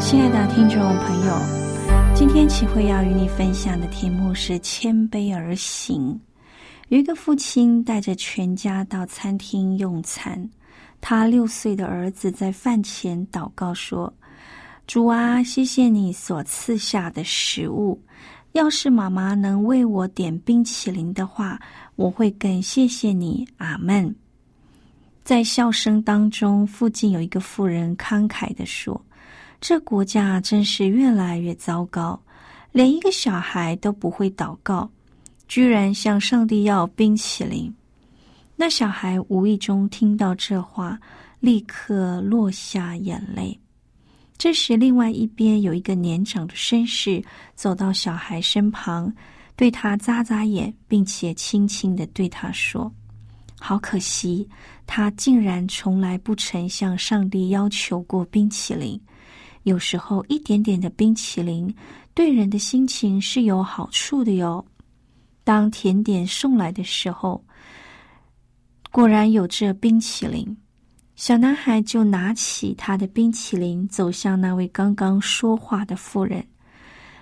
亲爱的听众朋友，今天启慧要与你分享的题目是“谦卑而行”。有一个父亲带着全家到餐厅用餐，他六岁的儿子在饭前祷告说：“主啊，谢谢你所赐下的食物。要是妈妈能为我点冰淇淋的话，我会更谢谢你。”阿门。在笑声当中，附近有一个妇人慷慨的说：“这国家真是越来越糟糕，连一个小孩都不会祷告。”居然向上帝要冰淇淋，那小孩无意中听到这话，立刻落下眼泪。这时，另外一边有一个年长的绅士走到小孩身旁，对他眨眨眼，并且轻轻的对他说：“好可惜，他竟然从来不曾向上帝要求过冰淇淋。有时候，一点点的冰淇淋对人的心情是有好处的哟。”当甜点送来的时候，果然有这冰淇淋。小男孩就拿起他的冰淇淋，走向那位刚刚说话的妇人，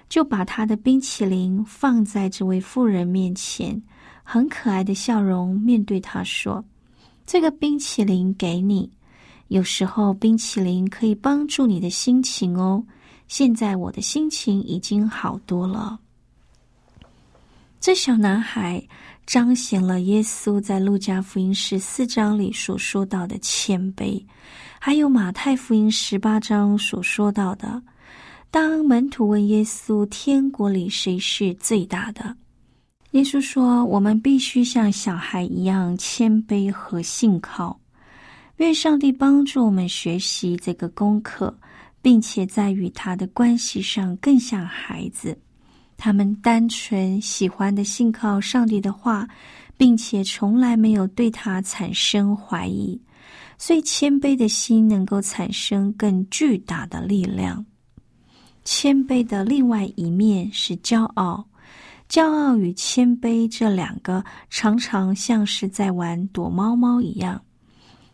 就把他的冰淇淋放在这位妇人面前，很可爱的笑容面对他说：“这个冰淇淋给你。有时候冰淇淋可以帮助你的心情哦。现在我的心情已经好多了。”这小男孩彰显了耶稣在路加福音十四章里所说到的谦卑，还有马太福音十八章所说到的，当门徒问耶稣：“天国里谁是最大的？”耶稣说：“我们必须像小孩一样谦卑和信靠。”愿上帝帮助我们学习这个功课，并且在与他的关系上更像孩子。他们单纯喜欢的信靠上帝的话，并且从来没有对他产生怀疑，所以谦卑的心能够产生更巨大的力量。谦卑的另外一面是骄傲，骄傲与谦卑这两个常常像是在玩躲猫猫一样，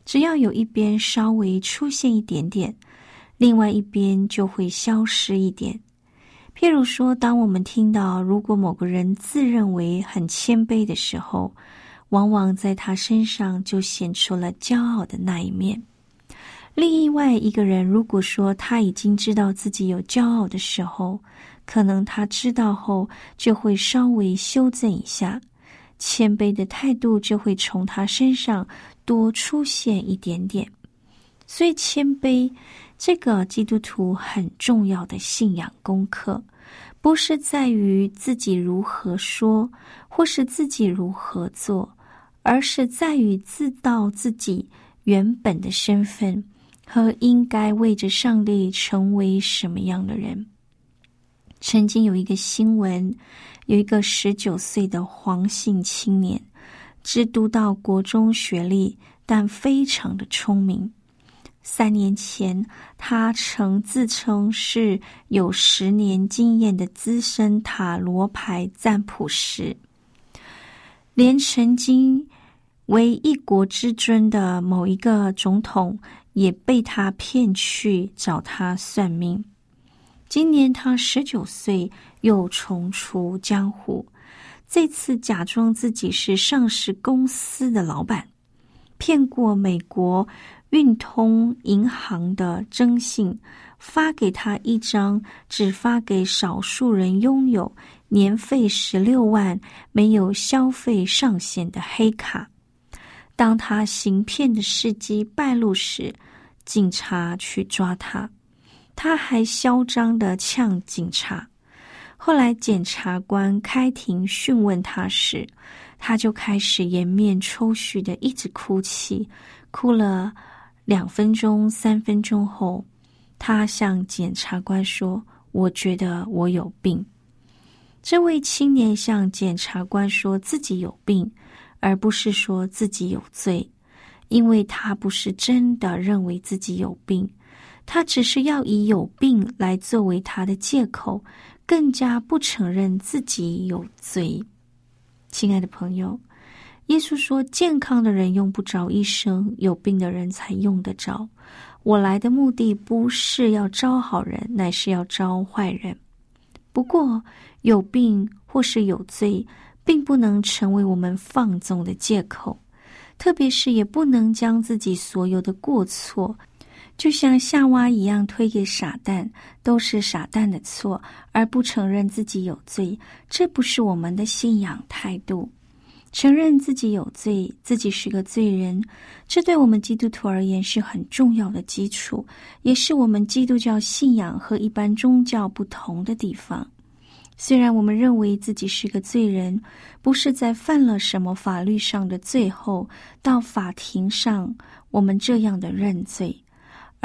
只要有一边稍微出现一点点，另外一边就会消失一点。譬如说，当我们听到如果某个人自认为很谦卑的时候，往往在他身上就显出了骄傲的那一面。另外一个人如果说他已经知道自己有骄傲的时候，可能他知道后就会稍微修正一下，谦卑的态度就会从他身上多出现一点点。所以，谦卑。这个基督徒很重要的信仰功课，不是在于自己如何说，或是自己如何做，而是在于知道自己原本的身份和应该为着上帝成为什么样的人。曾经有一个新闻，有一个十九岁的黄姓青年，只读到国中学历，但非常的聪明。三年前，他曾自称是有十年经验的资深塔罗牌占卜师，连曾经为一国之尊的某一个总统也被他骗去找他算命。今年他十九岁，又重出江湖，这次假装自己是上市公司的老板。骗过美国运通银行的征信，发给他一张只发给少数人拥有、年费十六万、没有消费上限的黑卡。当他行骗的事迹败露时，警察去抓他，他还嚣张的呛警察。后来检察官开庭讯问他时，他就开始颜面抽搐的一直哭泣，哭了两分钟、三分钟后，他向检察官说：“我觉得我有病。”这位青年向检察官说自己有病，而不是说自己有罪，因为他不是真的认为自己有病，他只是要以有病来作为他的借口，更加不承认自己有罪。亲爱的朋友，耶稣说：“健康的人用不着医生，有病的人才用得着。我来的目的不是要招好人，乃是要招坏人。不过，有病或是有罪，并不能成为我们放纵的借口，特别是也不能将自己所有的过错。”就像夏娃一样推给傻蛋，都是傻蛋的错，而不承认自己有罪，这不是我们的信仰态度。承认自己有罪，自己是个罪人，这对我们基督徒而言是很重要的基础，也是我们基督教信仰和一般宗教不同的地方。虽然我们认为自己是个罪人，不是在犯了什么法律上的罪后，到法庭上我们这样的认罪。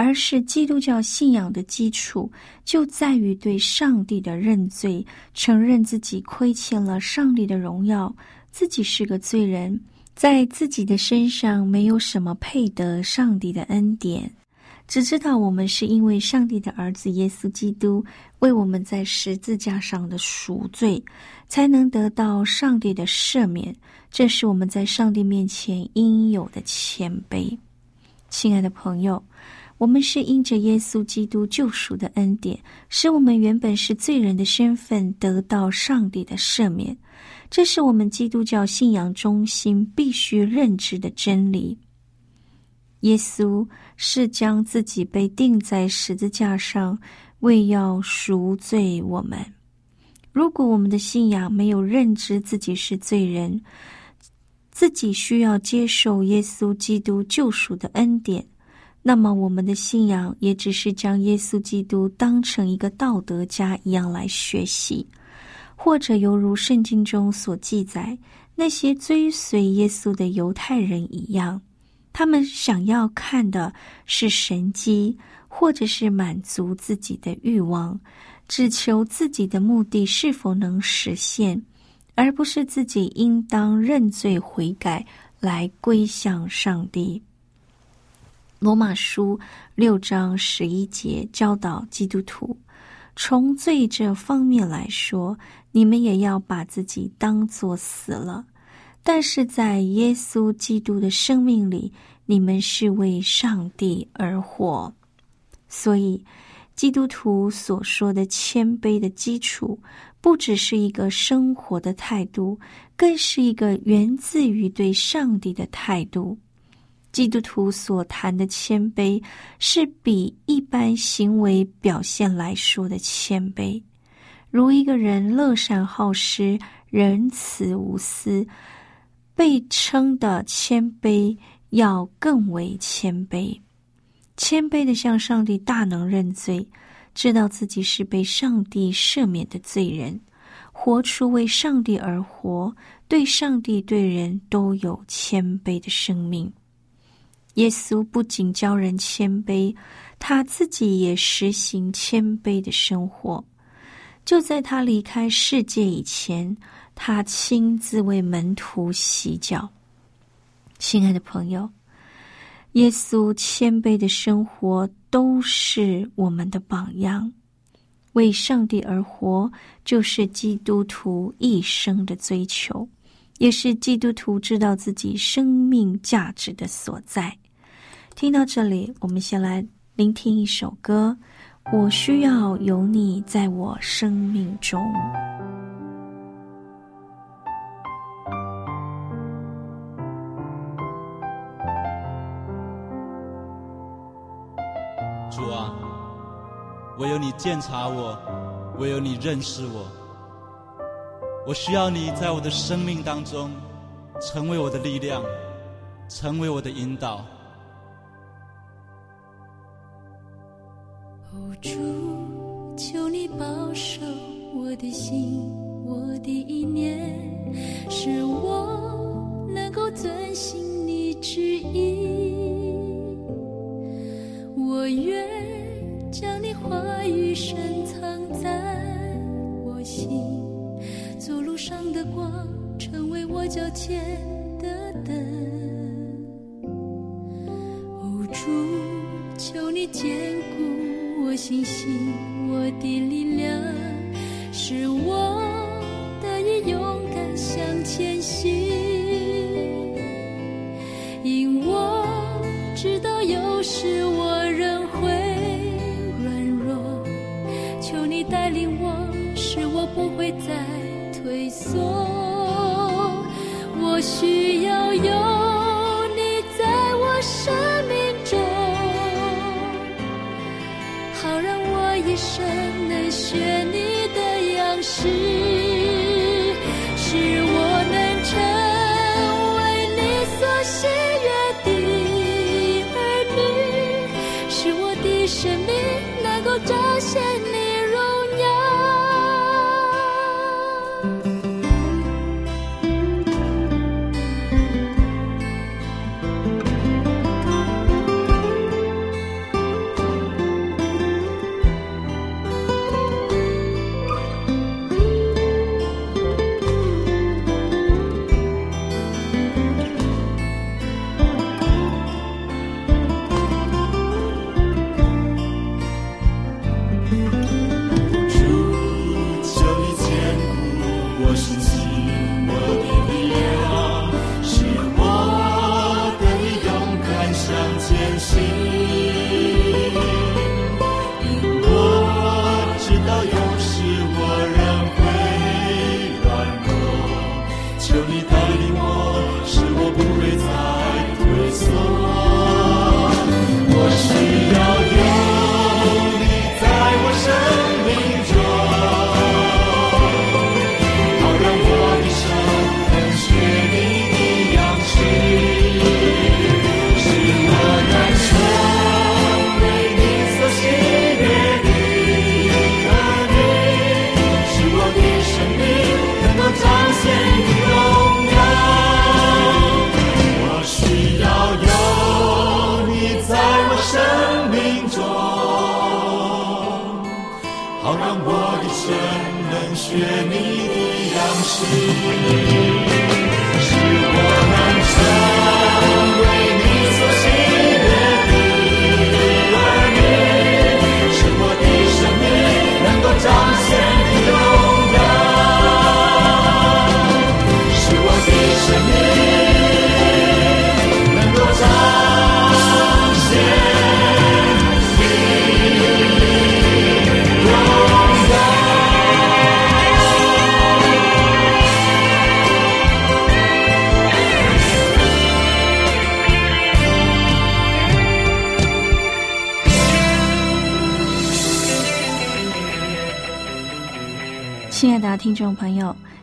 而是基督教信仰的基础，就在于对上帝的认罪，承认自己亏欠了上帝的荣耀，自己是个罪人，在自己的身上没有什么配得上帝的恩典，只知道我们是因为上帝的儿子耶稣基督为我们在十字架上的赎罪，才能得到上帝的赦免。这是我们在上帝面前应有的谦卑。亲爱的朋友。我们是因着耶稣基督救赎的恩典，使我们原本是罪人的身份得到上帝的赦免。这是我们基督教信仰中心必须认知的真理。耶稣是将自己被钉在十字架上，为要赎罪我们。如果我们的信仰没有认知自己是罪人，自己需要接受耶稣基督救赎的恩典。那么，我们的信仰也只是将耶稣基督当成一个道德家一样来学习，或者犹如圣经中所记载那些追随耶稣的犹太人一样，他们想要看的是神迹，或者是满足自己的欲望，只求自己的目的是否能实现，而不是自己应当认罪悔改来归向上帝。罗马书六章十一节教导基督徒，从罪这方面来说，你们也要把自己当作死了；但是在耶稣基督的生命里，你们是为上帝而活。所以，基督徒所说的谦卑的基础，不只是一个生活的态度，更是一个源自于对上帝的态度。基督徒所谈的谦卑，是比一般行为表现来说的谦卑，如一个人乐善好施、仁慈无私，被称的谦卑要更为谦卑。谦卑的向上帝大能认罪，知道自己是被上帝赦免的罪人，活出为上帝而活，对上帝对人都有谦卑的生命。耶稣不仅教人谦卑，他自己也实行谦卑的生活。就在他离开世界以前，他亲自为门徒洗脚。亲爱的朋友，耶稣谦卑的生活都是我们的榜样。为上帝而活，就是基督徒一生的追求，也是基督徒知道自己生命价值的所在。听到这里，我们先来聆听一首歌，《我需要有你在我生命中》。主啊，唯有你鉴察我，唯有你认识我。我需要你在我的生命当中，成为我的力量，成为我的引导。固我信心，我的力量，使我得以勇敢向前行。因我知道有时我仍会软弱，求你带领我，使我不会再退缩。我需要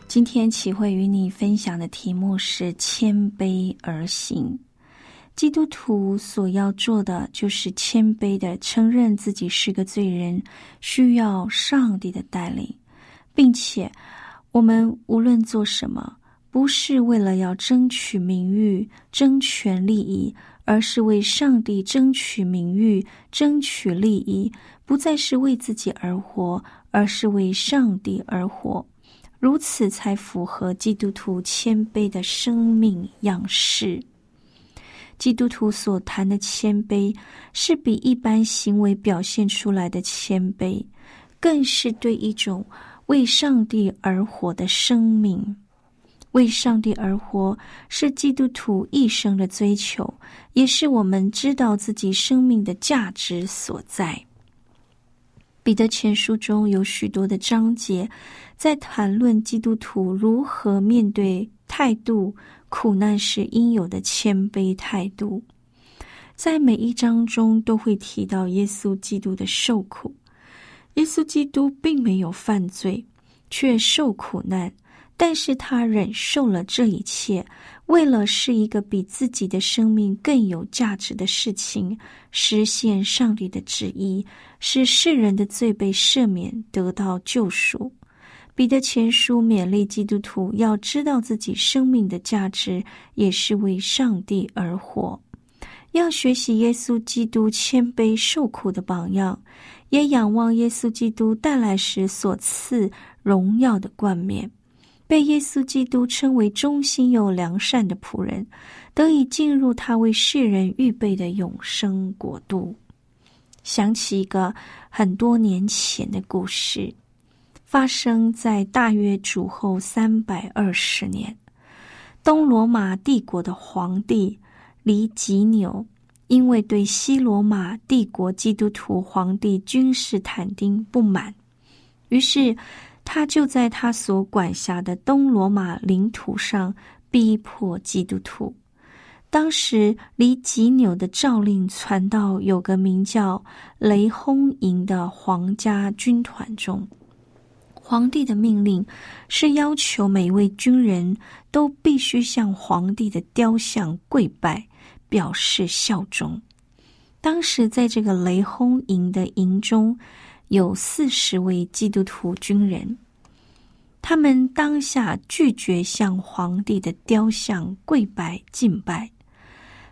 今天启慧与你分享的题目是谦卑而行。基督徒所要做的就是谦卑的承认自己是个罪人，需要上帝的带领，并且我们无论做什么，不是为了要争取名誉、争权利益，而是为上帝争取名誉、争取利益，不再是为自己而活，而是为上帝而活。如此才符合基督徒谦卑的生命样式。基督徒所谈的谦卑，是比一般行为表现出来的谦卑，更是对一种为上帝而活的生命。为上帝而活，是基督徒一生的追求，也是我们知道自己生命的价值所在。彼得前书中有许多的章节，在谈论基督徒如何面对态度苦难时应有的谦卑态度。在每一章中都会提到耶稣基督的受苦。耶稣基督并没有犯罪，却受苦难，但是他忍受了这一切，为了是一个比自己的生命更有价值的事情，实现上帝的旨意，使世人的罪被赦免，得到救赎。彼得前书勉励基督徒要知道自己生命的价值，也是为上帝而活。要学习耶稣基督谦卑受苦的榜样，也仰望耶稣基督带来时所赐荣耀的冠冕。被耶稣基督称为忠心又良善的仆人，得以进入他为世人预备的永生国度。想起一个很多年前的故事。发生在大约主后三百二十年，东罗马帝国的皇帝黎吉纽，因为对西罗马帝国基督徒皇帝君士坦丁不满，于是他就在他所管辖的东罗马领土上逼迫基督徒。当时，黎吉纽的诏令传到有个名叫雷轰营的皇家军团中。皇帝的命令是要求每位军人都必须向皇帝的雕像跪拜，表示效忠。当时在这个雷轰营的营中有四十位基督徒军人，他们当下拒绝向皇帝的雕像跪拜敬拜。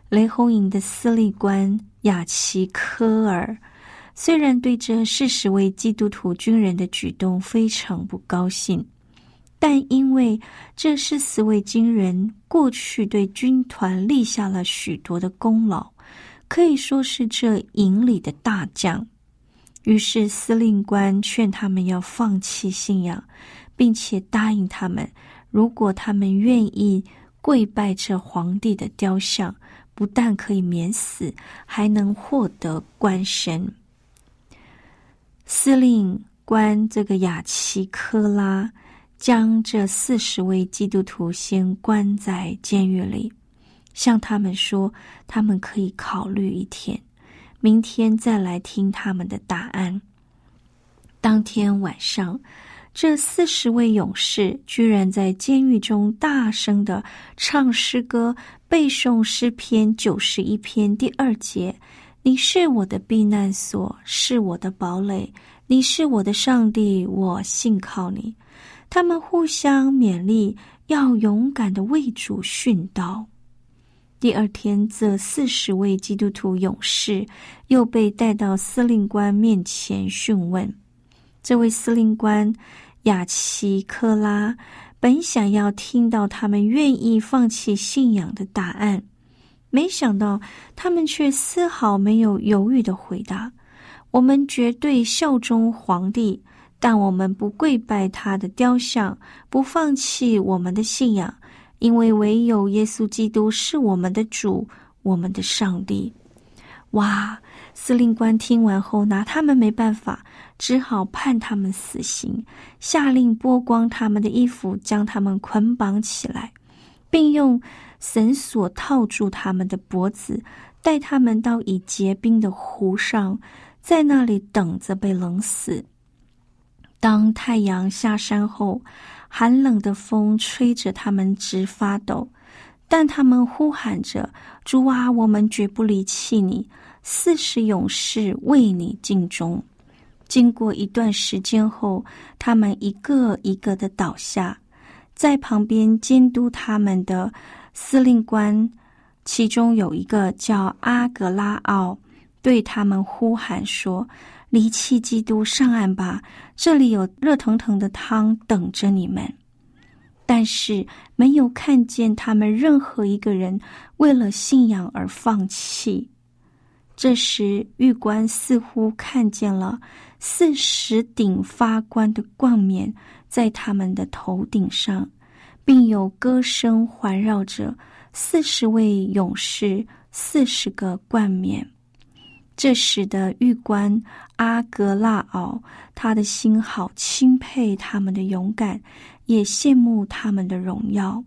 雷轰营的司令官雅奇科尔。虽然对这四十位基督徒军人的举动非常不高兴，但因为这四十位军人过去对军团立下了许多的功劳，可以说是这营里的大将，于是司令官劝他们要放弃信仰，并且答应他们，如果他们愿意跪拜这皇帝的雕像，不但可以免死，还能获得官升。司令官这个雅奇科拉将这四十位基督徒先关在监狱里，向他们说，他们可以考虑一天，明天再来听他们的答案。当天晚上，这四十位勇士居然在监狱中大声的唱诗歌，背诵诗篇九十一篇第二节。你是我的避难所，是我的堡垒。你是我的上帝，我信靠你。他们互相勉励，要勇敢的为主殉道。第二天，这四十位基督徒勇士又被带到司令官面前讯问。这位司令官亚奇克拉本想要听到他们愿意放弃信仰的答案。没想到，他们却丝毫没有犹豫的回答：“我们绝对效忠皇帝，但我们不跪拜他的雕像，不放弃我们的信仰，因为唯有耶稣基督是我们的主，我们的上帝。”哇！司令官听完后拿他们没办法，只好判他们死刑，下令剥光他们的衣服，将他们捆绑起来，并用。绳索套住他们的脖子，带他们到已结冰的湖上，在那里等着被冷死。当太阳下山后，寒冷的风吹着他们直发抖，但他们呼喊着：“主啊，我们绝不离弃你！四十勇士为你尽忠。”经过一段时间后，他们一个一个的倒下，在旁边监督他们的。司令官，其中有一个叫阿格拉奥，对他们呼喊说：“离弃基督，上岸吧！这里有热腾腾的汤等着你们。”但是没有看见他们任何一个人为了信仰而放弃。这时，狱官似乎看见了四十顶发光的冠冕在他们的头顶上。并有歌声环绕着四十位勇士，四十个冠冕。这使得玉官阿格拉奥他的心好钦佩他们的勇敢，也羡慕他们的荣耀。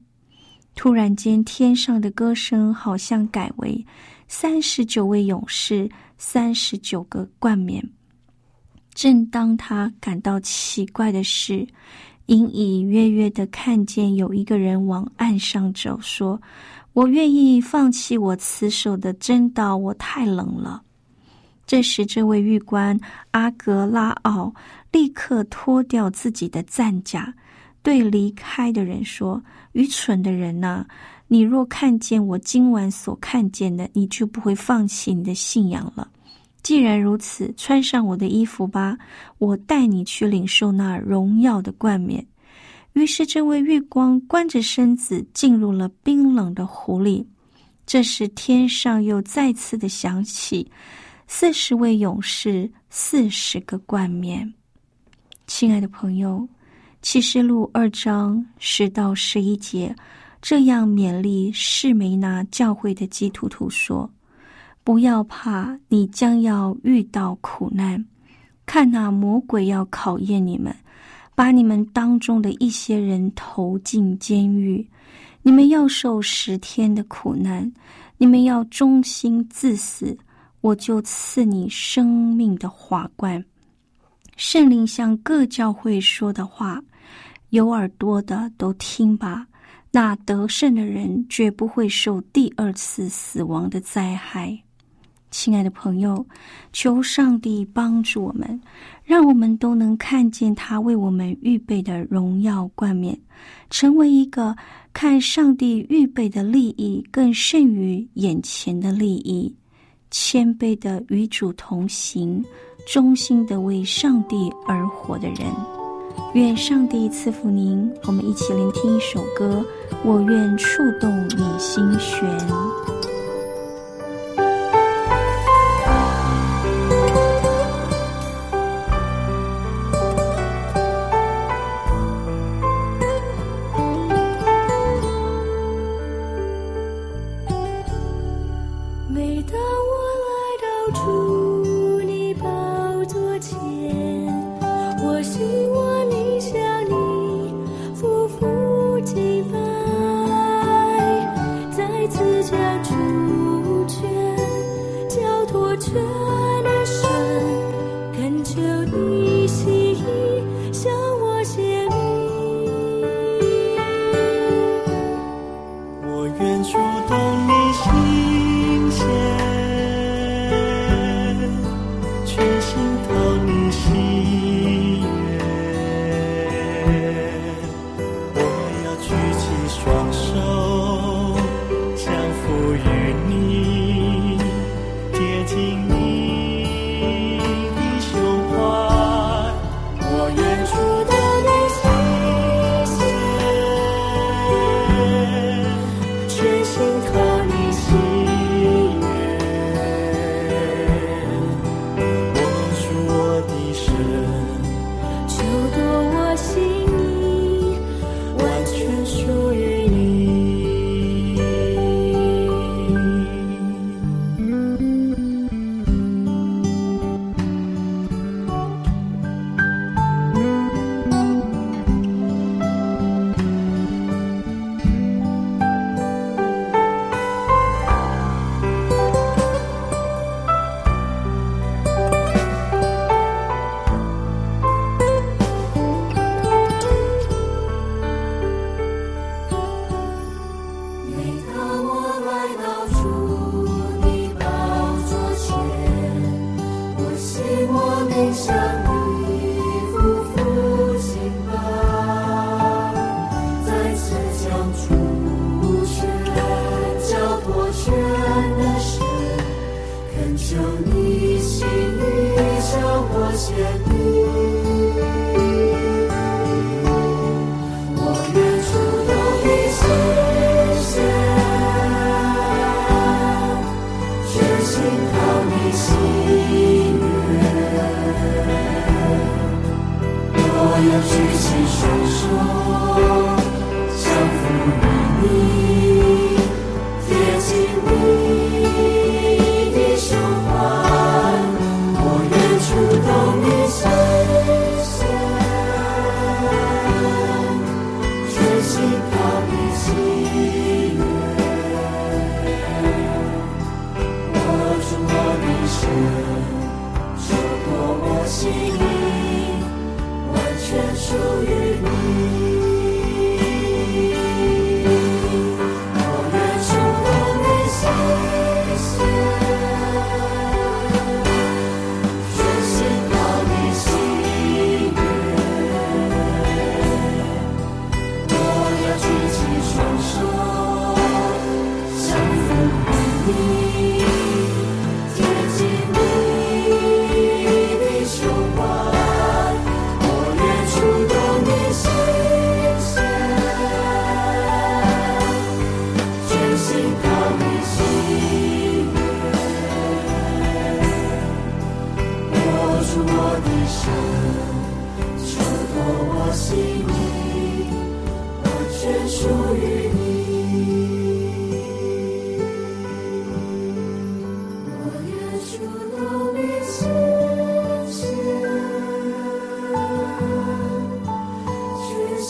突然间，天上的歌声好像改为三十九位勇士，三十九个冠冕。正当他感到奇怪的是，隐隐约约的看见有一个人往岸上走，说：“我愿意放弃我此手的真道，我太冷了。”这时，这位玉官阿格拉奥立刻脱掉自己的战甲，对离开的人说：“愚蠢的人呐！”你若看见我今晚所看见的，你就不会放弃你的信仰了。既然如此，穿上我的衣服吧，我带你去领受那荣耀的冠冕。于是，这位月光关着身子进入了冰冷的湖里。这时，天上又再次的响起四十位勇士，四十个冠冕。亲爱的朋友，《启示录》二章十到十一节。这样勉励士梅那教会的基督徒说：“不要怕，你将要遇到苦难。看那魔鬼要考验你们，把你们当中的一些人投进监狱。你们要受十天的苦难，你们要忠心至死，我就赐你生命的华冠。”圣灵向各教会说的话，有耳朵的都听吧。那得胜的人绝不会受第二次死亡的灾害。亲爱的朋友，求上帝帮助我们，让我们都能看见他为我们预备的荣耀冠冕，成为一个看上帝预备的利益更胜于眼前的利益，谦卑的与主同行，忠心的为上帝而活的人。愿上帝赐福您。我们一起聆听一首歌，《我愿触动你心弦》。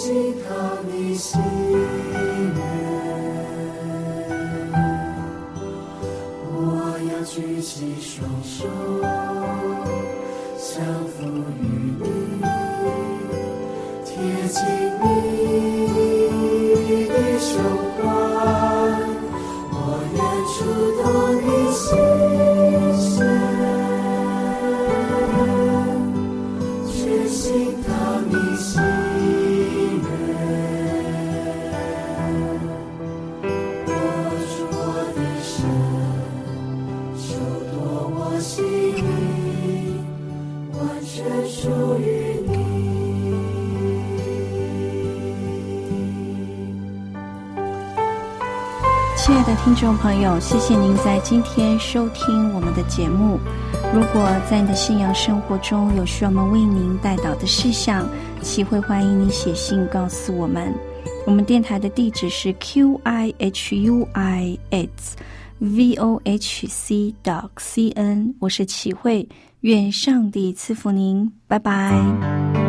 全心靠你心愿。我要举起双手，降服于你。贴近你谢谢您在今天收听我们的节目。如果在你的信仰生活中有需要我们为您带导的事项，齐会欢迎你写信告诉我们。我们电台的地址是 q i h u i s v o h c dot c n，我是齐慧，愿上帝赐福您，拜拜。